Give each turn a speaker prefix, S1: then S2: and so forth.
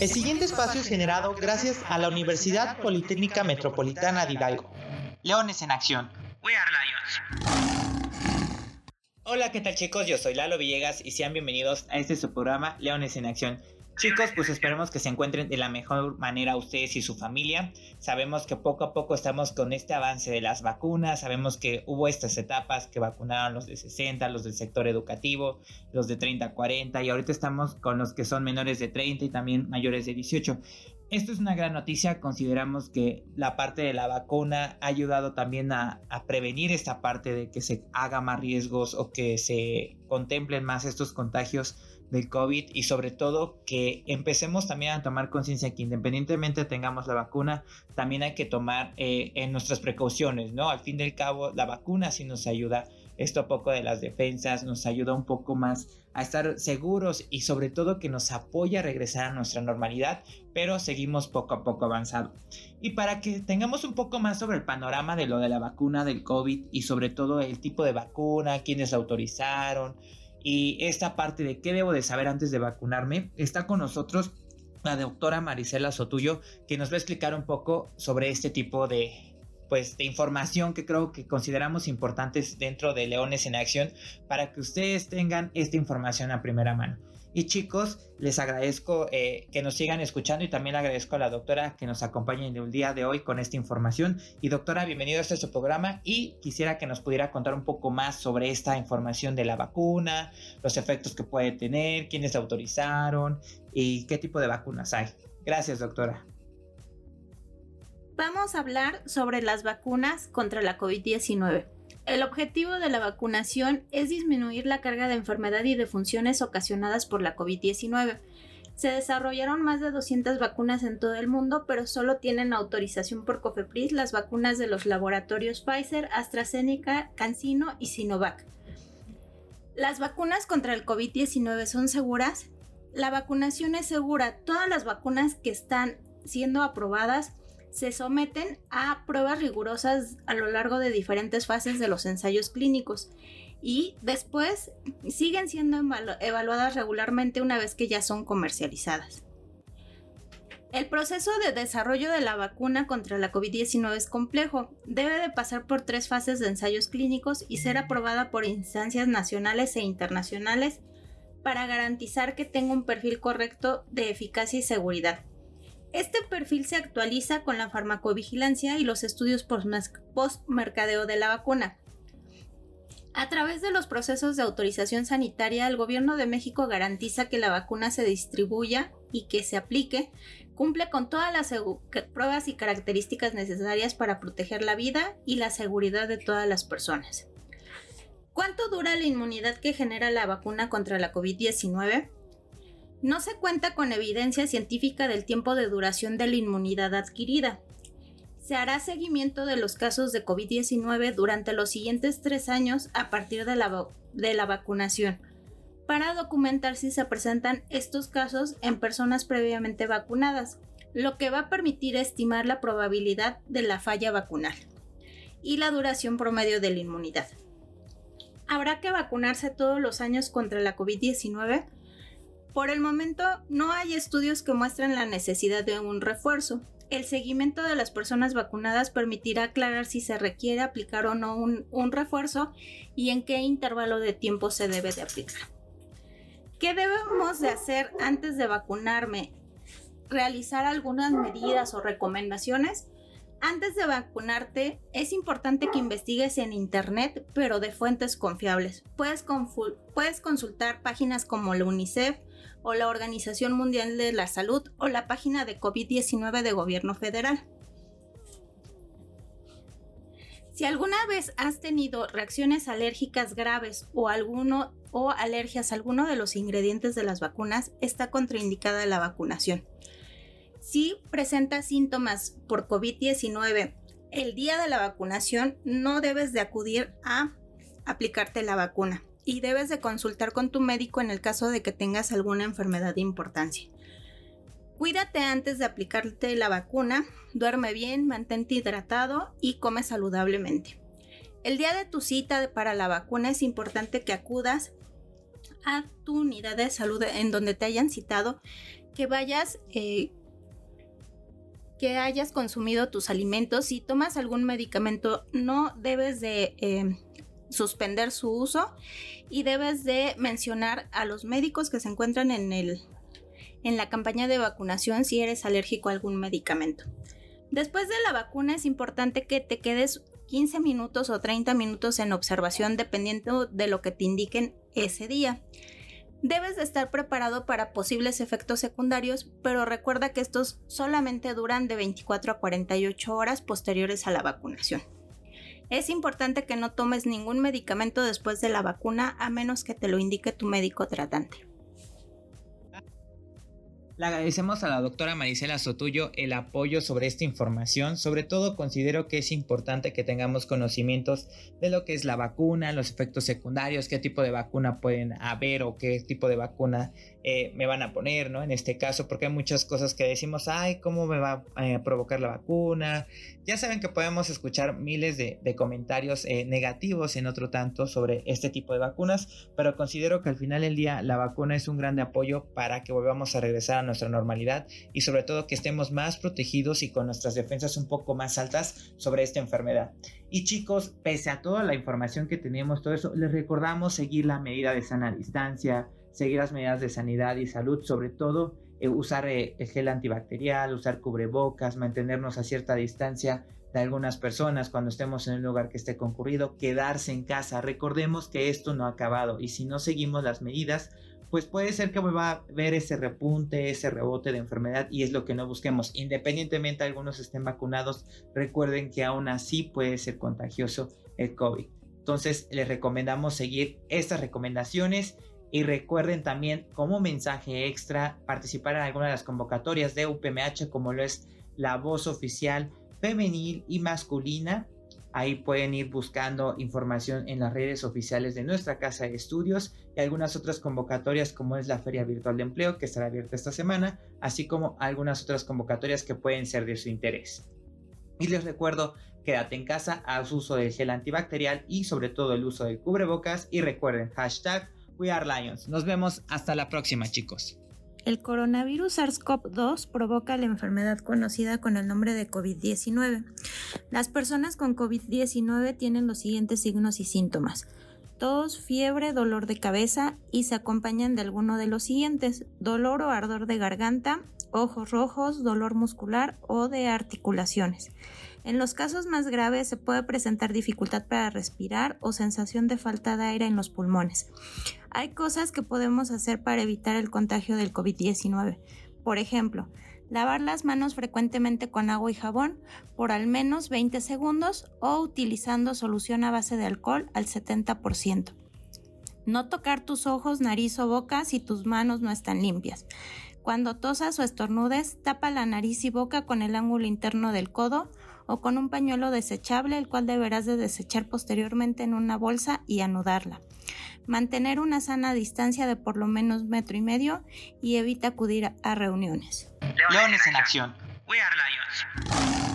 S1: El siguiente espacio es generado gracias a la Universidad Politécnica Metropolitana de Hidalgo. Leones en Acción. We are Lions. Hola, ¿qué tal chicos? Yo soy Lalo Villegas y sean bienvenidos a este su programa Leones en Acción. Chicos, pues esperemos que se encuentren de la mejor manera ustedes y su familia. Sabemos que poco a poco estamos con este avance de las vacunas, sabemos que hubo estas etapas que vacunaron los de 60, los del sector educativo, los de 30 a 40 y ahorita estamos con los que son menores de 30 y también mayores de 18. Esto es una gran noticia, consideramos que la parte de la vacuna ha ayudado también a, a, prevenir esta parte de que se haga más riesgos o que se contemplen más estos contagios del COVID y sobre todo que empecemos también a tomar conciencia que independientemente tengamos la vacuna, también hay que tomar eh, en nuestras precauciones, ¿no? Al fin al cabo, la vacuna sí nos ayuda, esto poco de las defensas, nos ayuda un poco más a estar seguros y sobre todo que nos apoya a regresar a nuestra normalidad, pero seguimos poco a poco avanzando. Y para que tengamos un poco más sobre el panorama de lo de la vacuna del COVID y sobre todo el tipo de vacuna, quiénes la autorizaron, y esta parte de qué debo de saber antes de vacunarme, está con nosotros la doctora Marisela Sotuyo, que nos va a explicar un poco sobre este tipo de, pues, de información que creo que consideramos importantes dentro de Leones en Acción para que ustedes tengan esta información a primera mano. Y chicos, les agradezco eh, que nos sigan escuchando y también agradezco a la doctora que nos acompañe en el día de hoy con esta información. Y doctora, bienvenido a este su programa y quisiera que nos pudiera contar un poco más sobre esta información de la vacuna, los efectos que puede tener, quiénes la autorizaron y qué tipo de vacunas hay. Gracias, doctora.
S2: Vamos a hablar sobre las vacunas contra la COVID-19. El objetivo de la vacunación es disminuir la carga de enfermedad y de funciones ocasionadas por la COVID-19. Se desarrollaron más de 200 vacunas en todo el mundo, pero solo tienen autorización por COFEPRIS las vacunas de los laboratorios Pfizer, AstraZeneca, CanSino y Sinovac. ¿Las vacunas contra el COVID-19 son seguras? La vacunación es segura. Todas las vacunas que están siendo aprobadas se someten a pruebas rigurosas a lo largo de diferentes fases de los ensayos clínicos y después siguen siendo evaluadas regularmente una vez que ya son comercializadas. El proceso de desarrollo de la vacuna contra la COVID-19 es complejo. Debe de pasar por tres fases de ensayos clínicos y ser aprobada por instancias nacionales e internacionales para garantizar que tenga un perfil correcto de eficacia y seguridad. Este perfil se actualiza con la farmacovigilancia y los estudios post-mercadeo de la vacuna. A través de los procesos de autorización sanitaria, el Gobierno de México garantiza que la vacuna se distribuya y que se aplique, cumple con todas las pruebas y características necesarias para proteger la vida y la seguridad de todas las personas. ¿Cuánto dura la inmunidad que genera la vacuna contra la COVID-19? No se cuenta con evidencia científica del tiempo de duración de la inmunidad adquirida. Se hará seguimiento de los casos de COVID-19 durante los siguientes tres años a partir de la, de la vacunación, para documentar si se presentan estos casos en personas previamente vacunadas, lo que va a permitir estimar la probabilidad de la falla vacunal y la duración promedio de la inmunidad. Habrá que vacunarse todos los años contra la COVID-19 por el momento no hay estudios que muestren la necesidad de un refuerzo. El seguimiento de las personas vacunadas permitirá aclarar si se requiere aplicar o no un, refuerzo y en qué intervalo de tiempo se debe de aplicar. ¿Qué debemos de hacer antes de vacunarme? ¿Realizar algunas medidas o recomendaciones? Antes de vacunarte, es importante que investigues en Internet, pero de fuentes confiables. Puedes, puedes, consultar páginas como la UNICEF o la Organización Mundial de la Salud o la página de COVID-19 de Gobierno Federal. Si alguna vez has tenido reacciones alérgicas graves o, alguno, o alergias a alguno de los ingredientes de las vacunas, está contraindicada la vacunación. Si presentas síntomas por COVID-19 el día de la vacunación, no debes de acudir a aplicarte la vacuna y debes de consultar con tu médico en el caso de que tengas alguna enfermedad de importancia. Cuídate antes de aplicarte la vacuna, duerme bien, mantente hidratado y come saludablemente. El día de tu cita para la vacuna es importante que acudas a tu unidad de salud en donde te hayan citado que vayas, eh, que hayas consumido tus alimentos. Si tomas algún medicamento, no debes de eh, suspender su uso y debes de mencionar a los médicos que se encuentran en, el, en la campaña de vacunación si eres alérgico a algún medicamento. Después de la vacuna es importante que te quedes 15 minutos o 30 minutos en observación dependiendo de lo que te indiquen ese día. Debes de estar preparado para posibles efectos secundarios, pero recuerda que estos solamente duran de 24 a 48 horas posteriores a la vacunación. Es importante que no tomes ningún medicamento después de la vacuna a menos que te lo indique tu médico tratante.
S1: Le agradecemos a la doctora Marisela Sotuyo el apoyo sobre esta información. Sobre todo considero que es importante que tengamos conocimientos de lo que es la vacuna, los efectos secundarios, qué tipo de vacuna pueden haber o qué tipo de vacuna eh, me van a poner, ¿no? En este caso, porque hay muchas cosas que decimos, ay, ¿cómo me va a eh, provocar la vacuna? Ya saben que podemos escuchar miles de, comentarios eh, negativos en otro tanto sobre este tipo de vacunas, pero considero que al final del día la vacuna es un grande apoyo para que volvamos a regresar a nuestra normalidad y sobre todo que estemos más protegidos y con nuestras defensas un poco más altas sobre esta enfermedad. Y chicos, pese a toda la información que tenemos, todo eso, les recordamos seguir la medida de sana distancia, seguir las medidas de sanidad y salud, sobre todo eh, usar eh, el gel antibacterial, usar cubrebocas, mantenernos a cierta distancia de algunas personas cuando estemos en un lugar que esté concurrido, quedarse en casa. Recordemos que esto no ha acabado y si no seguimos las medidas, pues puede ser que vuelva a ver ese repunte, ese rebote de enfermedad y es lo que no busquemos. Independientemente algunos estén vacunados, recuerden que aún así puede ser contagioso el COVID. Entonces les recomendamos seguir estas recomendaciones y recuerden también como mensaje extra participar en alguna de las convocatorias de UPMH como lo es la voz oficial femenil y masculina. Ahí pueden ir buscando información en las redes oficiales de nuestra casa de estudios y algunas otras convocatorias como es la Feria Virtual de Empleo que estará abierta esta semana, así como algunas otras convocatorias que pueden ser de su interés. Y les recuerdo, quédate en casa, haz uso del gel antibacterial y sobre todo el uso del cubrebocas y recuerden hashtag We. Nos vemos hasta la próxima, chicos.
S2: El coronavirus SARS-CoV-2 provoca la enfermedad conocida con el nombre de COVID-19. Las personas con COVID-19 tienen los siguientes signos y síntomas. Tos, fiebre, dolor de cabeza y se acompañan de alguno de los siguientes. Dolor o ardor de garganta, ojos rojos, dolor muscular o de articulaciones. En los casos más graves se puede presentar dificultad para respirar o sensación de falta de aire en los pulmones. Hay cosas que podemos hacer para evitar el contagio del COVID-19. Por ejemplo, lavar las manos frecuentemente con agua y jabón por al menos 20 segundos o utilizando solución a base de alcohol al 70%. No tocar tus ojos, nariz o boca si tus manos no están limpias. Cuando tosas o estornudes, tapa la nariz y boca con el ángulo interno del codo o con un pañuelo desechable, el cual deberás de desechar posteriormente en una bolsa y anudarla. Mantener una sana distancia de por lo menos metro y medio y evita acudir a reuniones.
S1: Leones en acción. We are lions.